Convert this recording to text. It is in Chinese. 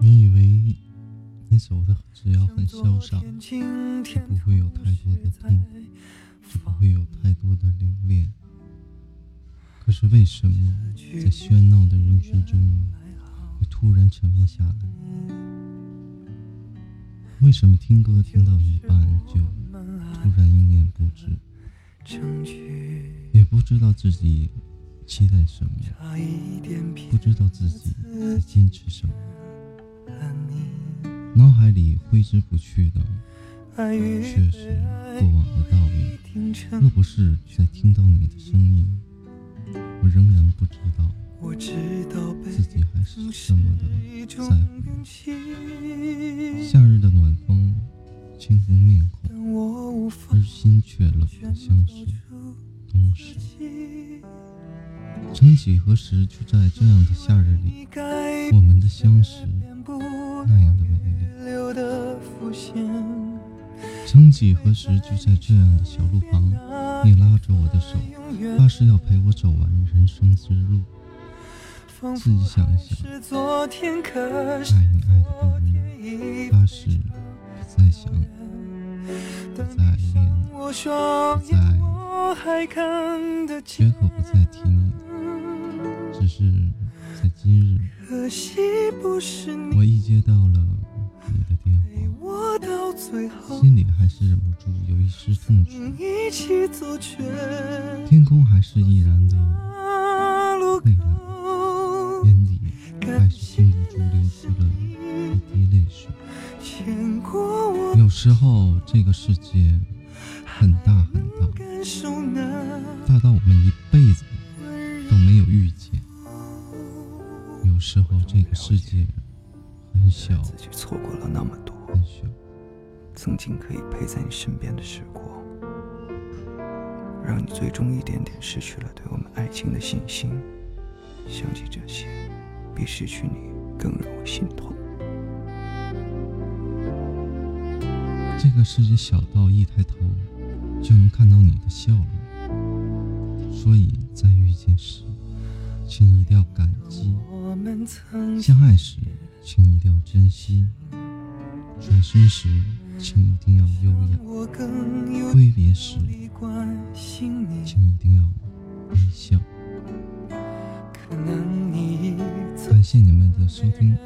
你以为你走的只要很潇洒，就不会有太多的痛，就不会有太多的留恋。可是为什么在喧闹的人群中，会突然沉默下来？为什么听歌听到一半就突然一言不止？也不知道自己期待什么，不知道自己在坚持什么。脑海里挥之不去的，却是过往的倒影。若不是在听到你的声音，我仍然不知道自己还是这么的在乎你。夏日的暖风轻拂面孔，而心却冷得像是冬时。曾几何时，就在这样的夏日里，我们的相识那样的美丽。曾几何时，就在这样的小路旁，你拉着我的手，发誓要陪我走完人生之路。自己想一想，爱你爱的不容易，发誓不再想，不再恋，不再绝口不再，在今日，我一接到了你的电话，心里还是忍不住有一丝痛楚，天空还是依然的蔚蓝。眼里还是禁不住流出了一滴泪水。有时候这个世界很大很大，大到我们一辈子时候这个世界很小，自己错过了那么多很小，曾经可以陪在你身边的时光，让你最终一点点失去了对我们爱情的信心。想起这些，比失去你更让我心痛。这个世界小到一抬头就能看到你的笑容，所以在遇见时，请一定要感激；相爱时，请一定要珍惜；转身时，请一定要优雅；挥别时，请一定要微笑。感谢你们的收听。